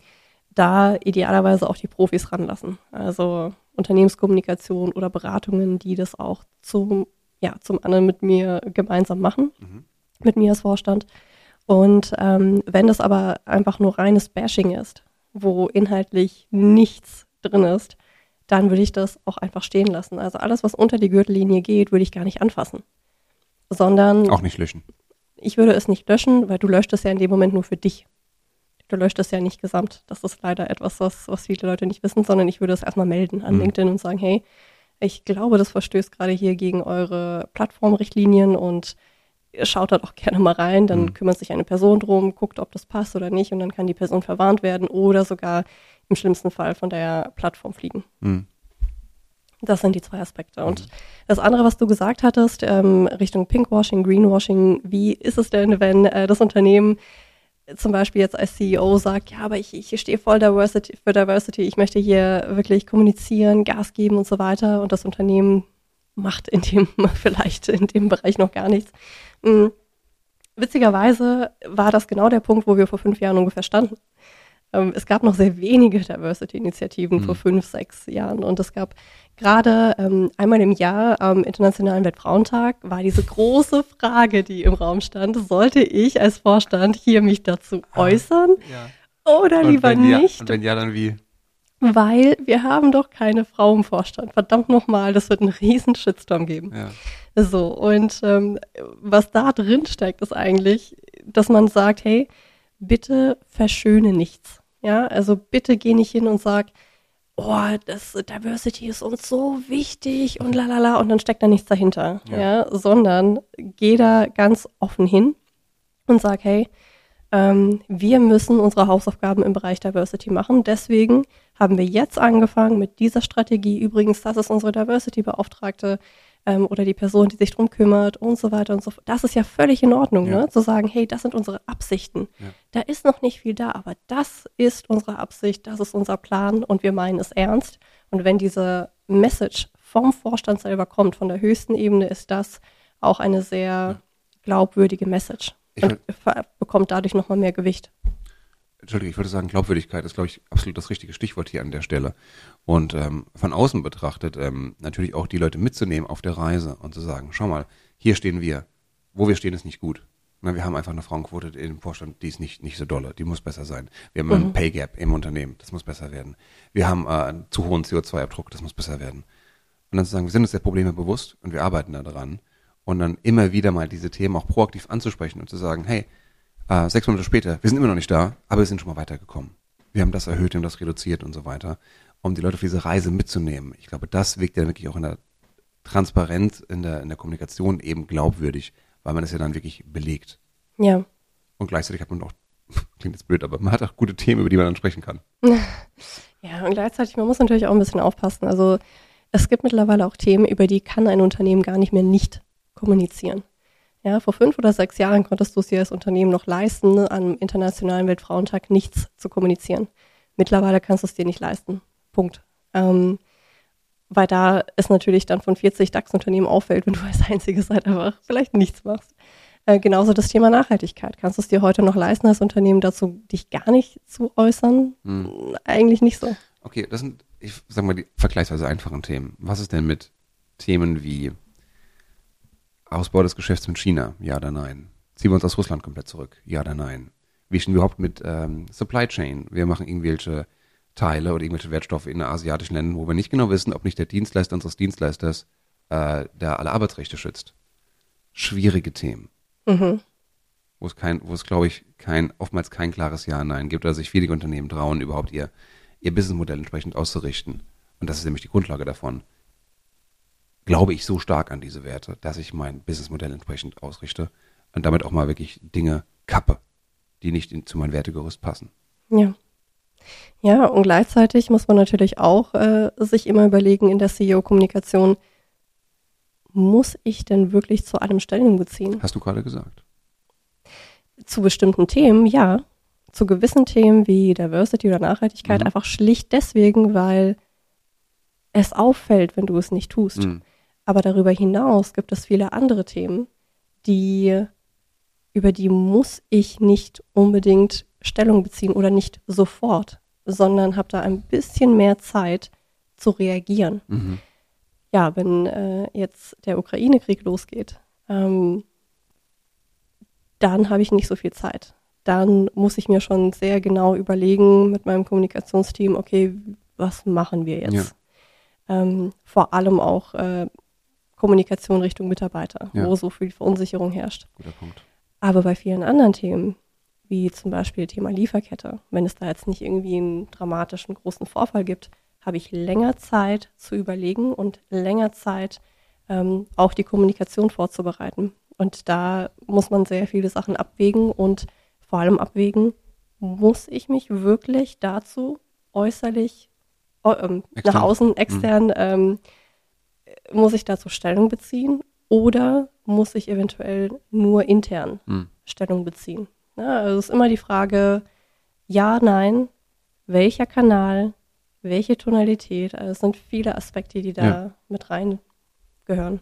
da idealerweise auch die Profis ranlassen. Also Unternehmenskommunikation oder Beratungen, die das auch zum, ja, zum anderen mit mir gemeinsam machen, mhm. mit mir als Vorstand. Und ähm, wenn das aber einfach nur reines Bashing ist, wo inhaltlich nichts drin ist, dann würde ich das auch einfach stehen lassen. Also alles, was unter die Gürtellinie geht, würde ich gar nicht anfassen. Sondern. Auch nicht löschen. Ich würde es nicht löschen, weil du löscht es ja in dem Moment nur für dich. Du löscht es ja nicht gesamt. Das ist leider etwas, was, was viele Leute nicht wissen, sondern ich würde es erstmal melden an mhm. LinkedIn und sagen, hey, ich glaube, das verstößt gerade hier gegen eure Plattformrichtlinien und schaut da doch gerne mal rein, dann mhm. kümmert sich eine Person drum, guckt, ob das passt oder nicht und dann kann die Person verwarnt werden oder sogar im schlimmsten Fall von der Plattform fliegen. Mhm. Das sind die zwei Aspekte. Und mhm. das andere, was du gesagt hattest, ähm, Richtung Pinkwashing, Greenwashing, wie ist es denn, wenn äh, das Unternehmen zum Beispiel jetzt als CEO sagt, ja, aber ich, ich stehe voll Diversity, für Diversity, ich möchte hier wirklich kommunizieren, Gas geben und so weiter und das Unternehmen macht in dem vielleicht in dem Bereich noch gar nichts. Mhm. Witzigerweise war das genau der Punkt, wo wir vor fünf Jahren ungefähr standen. Ähm, es gab noch sehr wenige Diversity-Initiativen mhm. vor fünf, sechs Jahren und es gab gerade ähm, einmal im Jahr am Internationalen Weltfrauentag war diese große Frage, die im Raum stand, sollte ich als Vorstand hier mich dazu ah, äußern ja. oder und lieber nicht? Ja, und wenn ja, dann wie? Weil wir haben doch keine Frau im Vorstand. Verdammt nochmal, das wird einen riesen Shitstorm geben. Ja. So, und ähm, was da drin steckt, ist eigentlich, dass man sagt, hey, bitte verschöne nichts. Ja, also bitte geh nicht hin und sag, oh, das Diversity ist uns so wichtig und lalala und dann steckt da nichts dahinter. Ja, ja sondern geh da ganz offen hin und sag, hey, ähm, wir müssen unsere Hausaufgaben im Bereich Diversity machen. Deswegen haben wir jetzt angefangen mit dieser Strategie. Übrigens, das ist unsere Diversity-Beauftragte ähm, oder die Person, die sich drum kümmert und so weiter und so fort. Das ist ja völlig in Ordnung, ja. ne? zu sagen, hey, das sind unsere Absichten. Ja. Da ist noch nicht viel da, aber das ist unsere Absicht, das ist unser Plan und wir meinen es ernst. Und wenn diese Message vom Vorstand selber kommt, von der höchsten Ebene, ist das auch eine sehr glaubwürdige Message und bekommt dadurch nochmal mehr Gewicht. Entschuldige, ich würde sagen, Glaubwürdigkeit ist, glaube ich, absolut das richtige Stichwort hier an der Stelle. Und ähm, von außen betrachtet ähm, natürlich auch die Leute mitzunehmen auf der Reise und zu sagen, schau mal, hier stehen wir. Wo wir stehen, ist nicht gut. Na, wir haben einfach eine Frauenquote im Vorstand, die ist nicht, nicht so dolle, die muss besser sein. Wir haben mhm. einen Pay Gap im Unternehmen, das muss besser werden. Wir haben äh, einen zu hohen CO2-Abdruck, das muss besser werden. Und dann zu sagen, wir sind uns der Probleme bewusst und wir arbeiten daran. Und dann immer wieder mal diese Themen auch proaktiv anzusprechen und zu sagen, hey, äh, sechs Monate später, wir sind immer noch nicht da, aber wir sind schon mal weitergekommen. Wir haben das erhöht und das reduziert und so weiter, um die Leute auf diese Reise mitzunehmen. Ich glaube, das wirkt ja wirklich auch in der Transparenz, in der, in der Kommunikation eben glaubwürdig, weil man es ja dann wirklich belegt. Ja. Und gleichzeitig hat man auch, klingt jetzt blöd, aber man hat auch gute Themen, über die man dann sprechen kann. Ja, und gleichzeitig, man muss natürlich auch ein bisschen aufpassen. Also es gibt mittlerweile auch Themen, über die kann ein Unternehmen gar nicht mehr nicht kommunizieren. Ja, vor fünf oder sechs Jahren konntest du es dir als Unternehmen noch leisten, am Internationalen Weltfrauentag nichts zu kommunizieren. Mittlerweile kannst du es dir nicht leisten. Punkt. Ähm, weil da es natürlich dann von 40 DAX-Unternehmen auffällt, wenn du als einziges halt einfach vielleicht nichts machst. Äh, genauso das Thema Nachhaltigkeit. Kannst du es dir heute noch leisten, als Unternehmen dazu dich gar nicht zu äußern? Hm. Eigentlich nicht so. Okay, das sind, ich sag mal, die vergleichsweise einfachen Themen. Was ist denn mit Themen wie Ausbau des Geschäfts mit China, ja oder nein? Ziehen wir uns aus Russland komplett zurück, ja oder nein? Wie stehen wir überhaupt mit ähm, Supply Chain? Wir machen irgendwelche Teile oder irgendwelche Wertstoffe in asiatischen Ländern, wo wir nicht genau wissen, ob nicht der Dienstleister unseres Dienstleisters äh, der alle Arbeitsrechte schützt. Schwierige Themen. Mhm. Wo es kein, wo es, glaube ich, kein, oftmals kein klares Ja, Nein gibt, oder sich viele Unternehmen trauen, überhaupt ihr, ihr Businessmodell entsprechend auszurichten. Und das ist nämlich die Grundlage davon. Glaube ich so stark an diese Werte, dass ich mein Businessmodell entsprechend ausrichte und damit auch mal wirklich Dinge kappe, die nicht in, zu meinem Wertegerüst passen. Ja. Ja, und gleichzeitig muss man natürlich auch äh, sich immer überlegen in der CEO-Kommunikation, muss ich denn wirklich zu allem Stellung beziehen? Hast du gerade gesagt. Zu bestimmten Themen, ja. Zu gewissen Themen wie Diversity oder Nachhaltigkeit Mhm. einfach schlicht deswegen, weil es auffällt, wenn du es nicht tust. Mhm. Aber darüber hinaus gibt es viele andere Themen, die, über die muss ich nicht unbedingt Stellung beziehen oder nicht sofort, sondern habe da ein bisschen mehr Zeit zu reagieren. Mhm. Ja, wenn äh, jetzt der Ukraine-Krieg losgeht, ähm, dann habe ich nicht so viel Zeit. Dann muss ich mir schon sehr genau überlegen mit meinem Kommunikationsteam, okay, was machen wir jetzt? Ähm, vor allem auch äh, Kommunikation Richtung Mitarbeiter, Ja. wo so viel Verunsicherung herrscht. Guter Punkt. Aber bei vielen anderen Themen, wie zum Beispiel Thema Lieferkette, wenn es da jetzt nicht irgendwie einen dramatischen großen Vorfall gibt, habe ich länger Zeit zu überlegen und länger Zeit, ähm, auch die Kommunikation vorzubereiten. Und da muss man sehr viele Sachen abwägen und vor allem abwägen, muss ich mich wirklich dazu äußerlich, äh, ähm, nach außen, extern, ähm, muss ich dazu Stellung beziehen oder muss ich eventuell nur intern Mhm. Stellung beziehen? Ja, also es ist immer die Frage, ja, nein, welcher Kanal, welche Tonalität, also es sind viele Aspekte, die da Ja. mit rein gehören.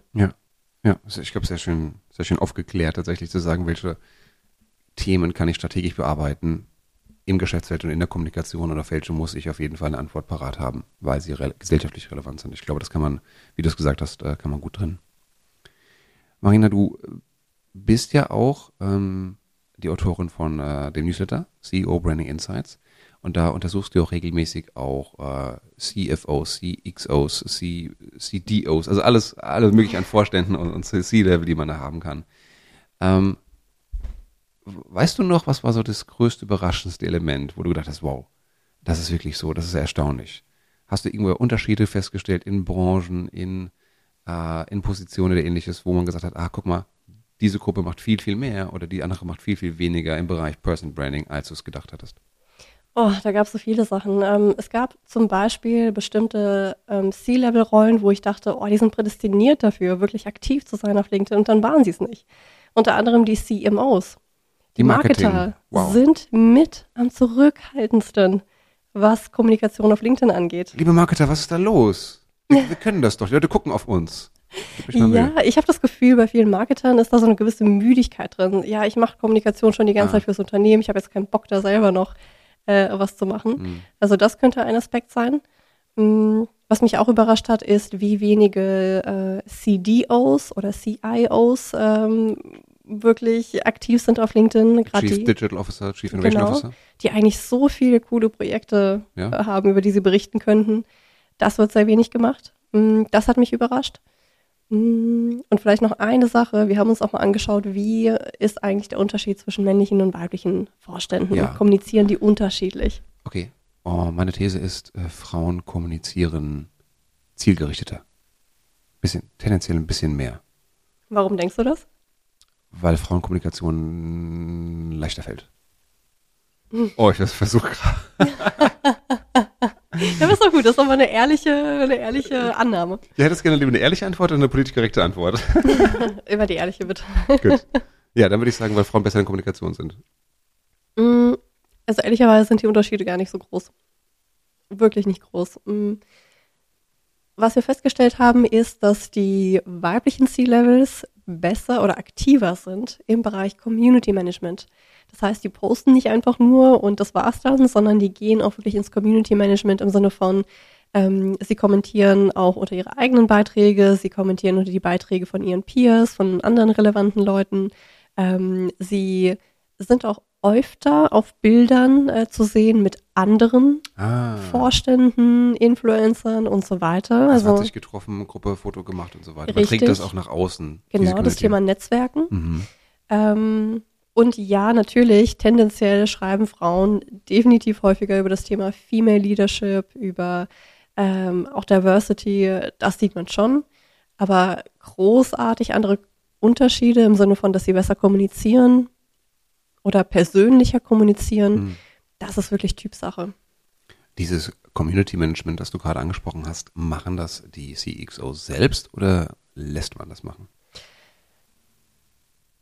Ja, also ich glaube, sehr schön, sehr schön aufgeklärt, tatsächlich zu sagen, welche Themen kann ich strategisch bearbeiten im Geschäftsfeld und in der Kommunikation oder welche muss ich auf jeden Fall eine Antwort parat haben, weil sie re gesellschaftlich relevant sind. Ich glaube, das kann man, wie du es gesagt hast, äh, kann man gut drin. Marina, du bist ja auch ähm, die Autorin von äh, dem Newsletter CEO Branding Insights und da untersuchst du auch regelmäßig auch äh, CFOs, CXOs, C, CDOs, also alles, alles mögliche an Vorständen und, und C-Level, die man da haben kann. Ähm, weißt du noch, was war so das größte, überraschendste Element, wo du gedacht hast, wow, das ist wirklich so, das ist erstaunlich. Hast du irgendwo Unterschiede festgestellt in Branchen, in, äh, in Positionen oder ähnliches, wo man gesagt hat, ah, guck mal, diese Gruppe macht viel, viel mehr oder die andere macht viel, viel weniger im Bereich Person Branding, als du es gedacht hattest? Oh, da gab es so viele Sachen. Ähm, es gab zum Beispiel bestimmte ähm, C-Level-Rollen, wo ich dachte, oh, die sind prädestiniert dafür, wirklich aktiv zu sein auf LinkedIn und dann waren sie es nicht. Unter anderem die CMOs. Die, Marketing. Marketer Wow. sind mit am zurückhaltendsten, was Kommunikation auf LinkedIn angeht. Liebe Marketer, was ist da los? Wir, wir können das doch, die Leute gucken auf uns. Ja, ich habe das Gefühl, bei vielen Marketern ist da so eine gewisse Müdigkeit drin. Ja, ich mache Kommunikation schon die ganze Ah. Zeit fürs Unternehmen. Ich habe jetzt keinen Bock, da selber noch äh, was zu machen. Mhm. Also das könnte ein Aspekt sein. Mm, Was mich auch überrascht hat, ist, wie wenige äh, CDOs oder CIOs ähm, wirklich aktiv sind auf LinkedIn. Gerade Chief die, Digital Officer, Chief Innovation Genau. Officer. die eigentlich so viele coole Projekte Ja. äh, haben, über die sie berichten könnten. Das wird sehr wenig gemacht. Mm, Das hat mich überrascht. Mm, Und vielleicht noch eine Sache. Wir haben uns auch mal angeschaut, wie ist eigentlich der Unterschied zwischen männlichen und weiblichen Vorständen? Ja. Kommunizieren die unterschiedlich? Okay. Oh, meine These ist, äh, Frauen kommunizieren zielgerichteter. Bisschen, tendenziell ein bisschen mehr. Warum denkst du das? Weil Frauenkommunikation leichter fällt. Oh, ich versuche gerade. Ja, das ist doch gut. Das ist aber eine ehrliche, eine ehrliche Annahme. Ja, hättest gerne lieber eine ehrliche Antwort oder eine politisch korrekte Antwort? Immer die ehrliche, bitte. Gut. Ja, dann würde ich sagen, weil Frauen besser in Kommunikation sind. Mm, Also ehrlicherweise sind die Unterschiede gar nicht so groß. Wirklich nicht groß. Mm. Was wir festgestellt haben, ist, dass die weiblichen C-Levels besser oder aktiver sind im Bereich Community Management. Das heißt, die posten nicht einfach nur und das war's dann, sondern die gehen auch wirklich ins Community Management im Sinne von, ähm, sie kommentieren auch unter ihre eigenen Beiträge, sie kommentieren unter die Beiträge von ihren Peers, von anderen relevanten Leuten. Ähm, sie sind auch öfter auf Bildern äh, zu sehen mit anderen Ah, Vorständen, Influencern und so weiter. also hat Also sich getroffen, Gruppe, Foto gemacht und so weiter. Man trägt Richtig. das auch nach außen. genau das. Thema Netzwerken. Mhm. Ähm, und ja, natürlich, tendenziell schreiben Frauen definitiv häufiger über das Thema Female Leadership, über ähm, auch Diversity, das sieht man schon. Aber großartig andere Unterschiede im Sinne von, dass sie besser kommunizieren oder persönlicher kommunizieren, Mhm. das ist wirklich Typsache. Dieses Community Management, das du gerade angesprochen hast, machen das die CXOs selbst oder lässt man das machen?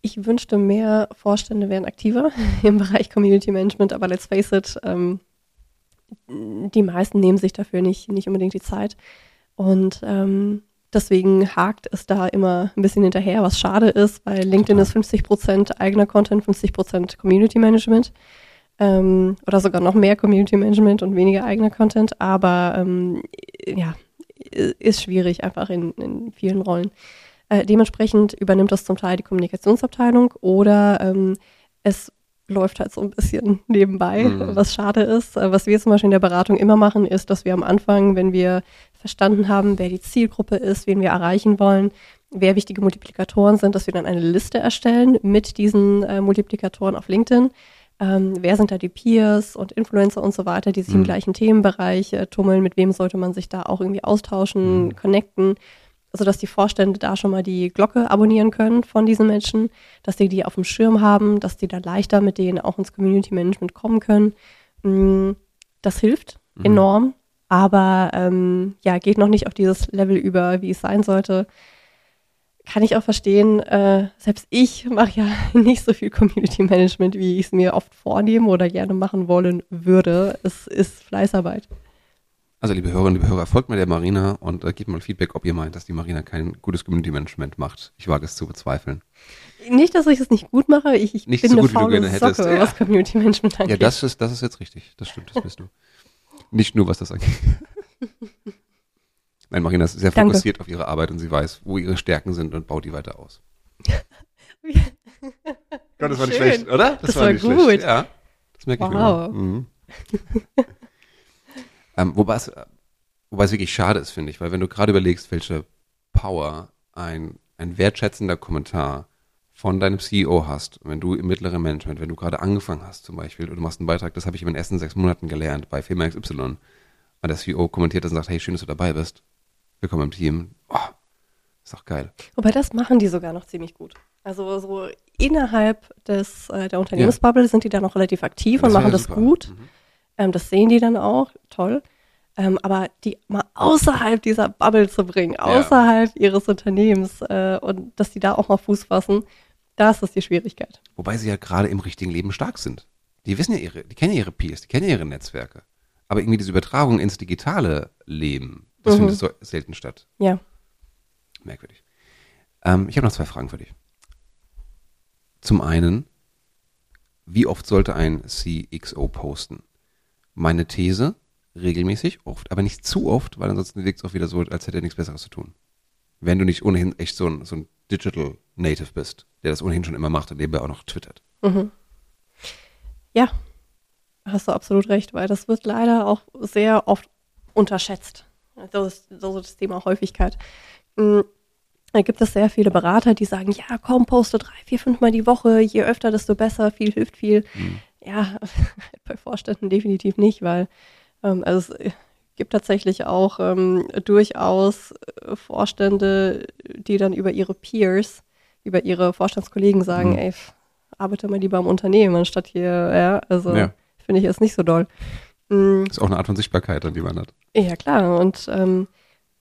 Ich wünschte, mehr Vorstände wären aktiver im Bereich Community Management, aber let's face it, ähm, die meisten nehmen sich dafür nicht, nicht unbedingt die Zeit. Und ähm, deswegen hakt es da immer ein bisschen hinterher, was schade ist, weil LinkedIn ist 50 Prozent eigener Content, 50 Prozent Community Management. Ähm, oder sogar noch mehr Community Management und weniger eigener Content. Aber ähm, ja, ist schwierig einfach in, in vielen Rollen. Äh, dementsprechend übernimmt das zum Teil die Kommunikationsabteilung oder ähm, es läuft halt so ein bisschen nebenbei, Mhm. was schade ist. Äh, Was wir zum Beispiel in der Beratung immer machen, ist, dass wir am Anfang, wenn wir verstanden haben, wer die Zielgruppe ist, wen wir erreichen wollen, wer wichtige Multiplikatoren sind, dass wir dann eine Liste erstellen mit diesen äh, Multiplikatoren auf LinkedIn. Ähm, wer sind da die Peers und Influencer und so weiter, die sich im Mhm. gleichen Themenbereich äh, tummeln? Mit wem sollte man sich da auch irgendwie austauschen, Mhm. connecten? Sodass die Vorstände da schon mal die Glocke abonnieren können von diesen Menschen, dass sie die auf dem Schirm haben, dass die da leichter mit denen auch ins Community Management kommen können. Mm, Das hilft Mhm. enorm, aber ähm, ja, geht noch nicht auf dieses Level über, wie es sein sollte. Kann ich auch verstehen. Äh, selbst ich mache ja nicht so viel Community Management, wie ich es mir oft vornehme oder gerne machen wollen würde. Es ist Fleißarbeit. Also liebe Hörerinnen, liebe Hörer, folgt mir der Marina und äh, gebt mal Feedback, ob ihr meint, dass die Marina kein gutes Community Management macht. Ich wage es zu bezweifeln. Nicht, dass ich es nicht gut mache, ich, ich Nicht bin so eine gut, wie du faule gerne hättest, Socke, ja. was Community Management Ja, angeht. das ist, das ist jetzt richtig. Das stimmt, das bist du. Nicht nur, was das angeht. Nein, Marina ist sehr Danke. fokussiert auf ihre Arbeit und sie weiß, wo ihre Stärken sind und baut die weiter aus. Gott, das war nicht Schön. schlecht, oder? Das war nicht gut. Schlecht. Ja, das merke ich mir. Wow. Mhm. ähm, wobei, es, wobei es wirklich schade ist, finde ich, weil wenn du gerade überlegst, welche Power ein, ein wertschätzender Kommentar von deinem CEO hast, wenn du im mittleren Management, wenn du gerade angefangen hast zum Beispiel, und du machst einen Beitrag, das habe ich in den ersten sechs Monaten gelernt bei Firma XY, und der CEO kommentiert das und sagt, hey, schön, dass du dabei bist. Willkommen im Team. Oh, ist doch geil. Wobei das machen die sogar noch ziemlich gut. Also so innerhalb des, äh, der Unternehmensbubble sind die da noch relativ aktiv und wär machen ja das super. gut. Mhm. Ähm, das sehen die dann auch, toll. Ähm, aber die mal außerhalb dieser Bubble zu bringen, außerhalb ihres Unternehmens äh, und dass die da auch mal Fuß fassen, das ist die Schwierigkeit. Wobei sie ja gerade im richtigen Leben stark sind. Die wissen ja ihre, die kennen ja ihre Peers, die kennen ja ihre Netzwerke. Aber irgendwie diese Übertragung ins digitale Leben, das Mhm. findet so selten statt. Ja. Merkwürdig. Ähm, ich habe noch zwei Fragen für dich. Zum einen, wie oft sollte ein CXO posten? Meine These, regelmäßig, oft, aber nicht zu oft, weil ansonsten wirkt es auch wieder so, als hätte er nichts Besseres zu tun. Wenn du nicht ohnehin echt so ein, so ein Digital Native bist, der das ohnehin schon immer macht und nebenbei auch noch twittert. Mhm. Ja, hast du absolut recht, weil das wird leider auch sehr oft unterschätzt. Das ist so das Thema Häufigkeit. Mm, Da gibt es sehr viele Berater, die sagen, ja, komm, poste drei, vier, fünf Mal die Woche, je öfter, desto besser, viel hilft viel. Mhm. Ja, bei Vorständen definitiv nicht, weil ähm, also es gibt tatsächlich auch ähm, durchaus äh, Vorstände, die dann über ihre Peers, über ihre Vorstandskollegen sagen, Mhm. ey, arbeite mal lieber am Unternehmen, anstatt hier, ja, also Ja. finde ich jetzt nicht so doll. Mm, Ist auch eine Art von Sichtbarkeit, die man hat. ja, klar, und ähm,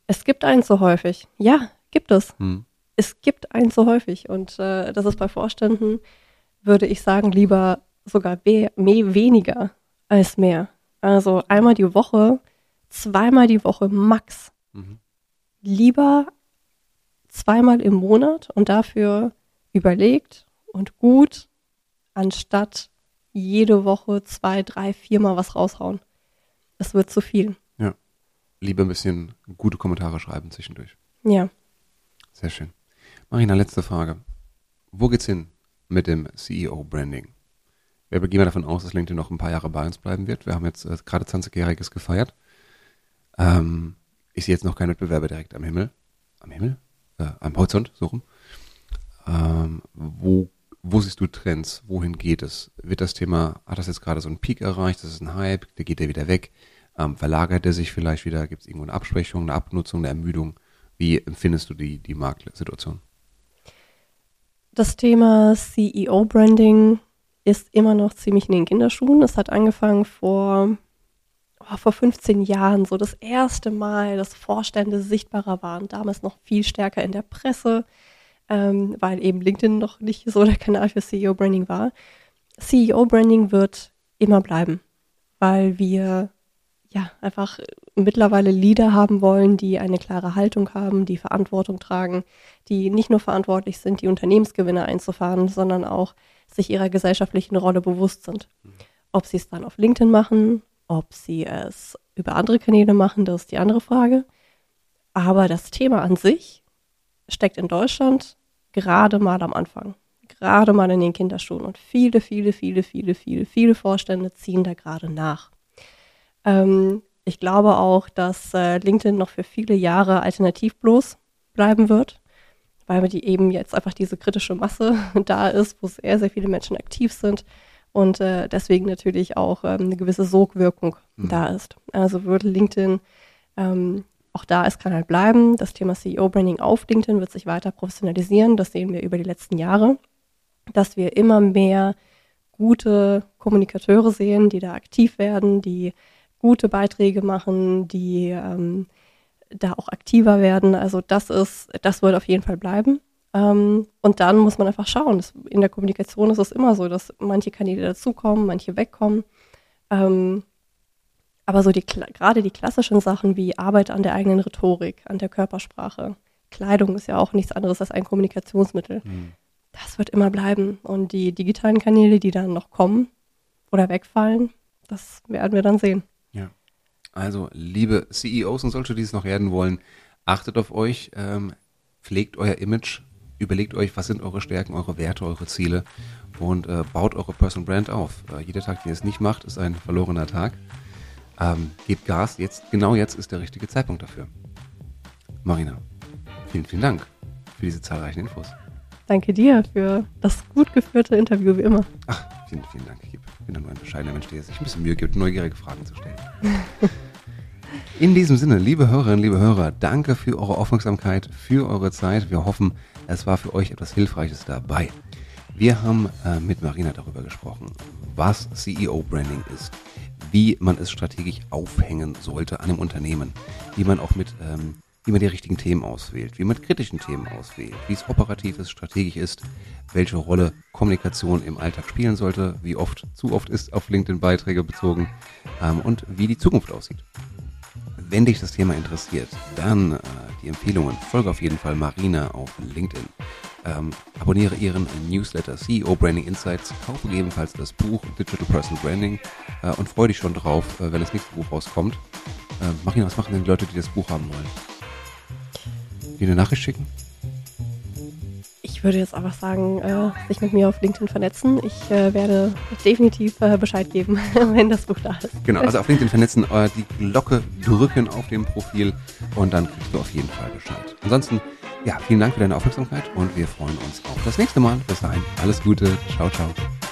es gibt einen zu häufig. Ja, gibt es. Hm. Es gibt einen zu häufig und äh, das ist bei Vorständen, würde ich sagen, lieber sogar we mehr, weniger als mehr. Also einmal die Woche, zweimal die Woche max. Mhm. Lieber zweimal im Monat und dafür überlegt und gut, anstatt jede Woche zwei, drei, viermal was raushauen. Es wird zu viel. Lieber ein bisschen gute Kommentare schreiben zwischendurch. Ja. Sehr schön. Marina, letzte Frage. Wo geht's hin mit dem CEO-Branding? Wir gehen mal davon aus, dass LinkedIn noch ein paar Jahre bei uns bleiben wird. Wir haben jetzt äh, gerade 20-Jähriges gefeiert. Ähm, ich sehe jetzt noch keinen Wettbewerber direkt am Himmel. Am Himmel? Äh, am Horizont, so rum. Ähm, wo, wo siehst du Trends? Wohin geht es? Wird das Thema, hat das jetzt gerade so einen Peak erreicht? Das ist ein Hype? Der geht der wieder weg? Ähm, verlagert er sich vielleicht wieder? Gibt es irgendwo eine Abschwächung, eine Abnutzung, eine Ermüdung? Wie empfindest du die, die Marktsituation? Das Thema CEO-Branding ist immer noch ziemlich in den Kinderschuhen. Es hat angefangen vor, oh, vor 15 Jahren, so das erste Mal, dass Vorstände sichtbarer waren. Damals noch viel stärker in der Presse, ähm, weil eben LinkedIn noch nicht so der Kanal für CEO-Branding war. CEO-Branding wird immer bleiben, weil wir ja einfach mittlerweile Leader haben wollen, die eine klare Haltung haben, die Verantwortung tragen, die nicht nur verantwortlich sind, die Unternehmensgewinne einzufahren, sondern auch sich ihrer gesellschaftlichen Rolle bewusst sind. Ob sie es dann auf LinkedIn machen, ob sie es über andere Kanäle machen, das ist die andere Frage. Aber das Thema an sich steckt in Deutschland gerade mal am Anfang, gerade mal in den Kinderschuhen und viele, viele, viele, viele, viele, viele Vorstände ziehen da gerade nach. Ähm, ich glaube auch, dass äh, LinkedIn noch für viele Jahre alternativ bloß bleiben wird, weil die eben jetzt einfach diese kritische Masse da ist, wo sehr, sehr viele Menschen aktiv sind und äh, deswegen natürlich auch ähm, eine gewisse Sogwirkung mhm. da ist. Also würde LinkedIn ähm, auch da ist kann halt bleiben. Das Thema CEO-Branding auf LinkedIn wird sich weiter professionalisieren. Das sehen wir über die letzten Jahre, dass wir immer mehr gute Kommunikateure sehen, die da aktiv werden, die gute Beiträge machen, die ähm, da auch aktiver werden. Also das ist, das wird auf jeden Fall bleiben. Ähm, und dann muss man einfach schauen. Das, in der Kommunikation ist es immer so, dass manche Kanäle dazukommen, manche wegkommen. Ähm, aber so die gerade die klassischen Sachen wie Arbeit an der eigenen Rhetorik, an der Körpersprache, Kleidung ist ja auch nichts anderes als ein Kommunikationsmittel. Mhm. Das wird immer bleiben. Und die digitalen Kanäle, die dann noch kommen oder wegfallen, das werden wir dann sehen. Also, liebe CEOs und solche, die es noch werden wollen, achtet auf euch, ähm, pflegt euer Image, überlegt euch, was sind eure Stärken, eure Werte, eure Ziele und äh, baut eure Personal Brand auf. Äh, jeder Tag, den ihr es nicht macht, ist ein verlorener Tag. Ähm, gebt Gas, jetzt, genau jetzt ist der richtige Zeitpunkt dafür. Marina, vielen, vielen Dank für diese zahlreichen Infos. Danke dir für das gut geführte Interview, wie immer. Ach, vielen, vielen Dank. Ich bin nur ein bescheidener Mensch, der sich ein bisschen Mühe gibt, neugierige Fragen zu stellen. In diesem Sinne, liebe Hörerinnen, liebe Hörer, danke für eure Aufmerksamkeit, für eure Zeit. Wir hoffen, es war für euch etwas Hilfreiches dabei. Wir haben äh, mit Marina darüber gesprochen, was CEO-Branding ist, wie man es strategisch aufhängen sollte an einem Unternehmen, wie man auch mit ähm, wie man die richtigen Themen auswählt, wie man kritischen Themen auswählt, wie es operativ ist, strategisch ist, welche Rolle Kommunikation im Alltag spielen sollte, wie oft, zu oft ist auf LinkedIn Beiträge bezogen ähm, und wie die Zukunft aussieht. Wenn dich das Thema interessiert, dann äh, die Empfehlungen. Folge auf jeden Fall Marina auf LinkedIn. Ähm, abonniere ihren Newsletter CEO Branding Insights, kaufe gegebenenfalls das Buch Digital Personal Branding äh, und freue dich schon drauf, äh, wenn das nächste Buch rauskommt. Äh, Marina, was machen denn die Leute, die das Buch haben wollen? Die eine Nachricht schicken? Ich würde jetzt einfach sagen, äh, sich mit mir auf LinkedIn vernetzen. Ich äh, werde definitiv äh, Bescheid geben, wenn das Buch da ist. Genau, also auf LinkedIn vernetzen, äh, die Glocke drücken auf dem Profil und dann kriegst du auf jeden Fall Bescheid. Ansonsten, ja, vielen Dank für deine Aufmerksamkeit und wir freuen uns auf das nächste Mal. Bis dahin, alles Gute. Ciao, ciao.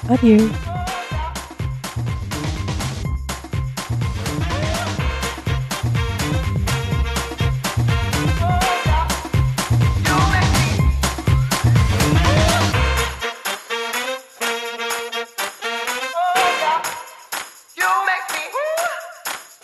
Adieu.